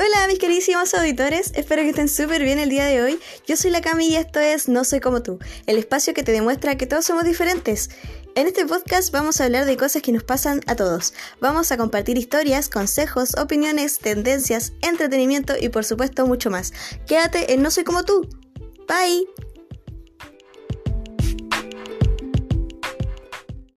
Hola mis queridísimos auditores, espero que estén súper bien el día de hoy. Yo soy la Cami y esto es No Soy Como Tú, el espacio que te demuestra que todos somos diferentes. En este podcast vamos a hablar de cosas que nos pasan a todos. Vamos a compartir historias, consejos, opiniones, tendencias, entretenimiento y por supuesto mucho más. Quédate en No Soy Como Tú. Bye.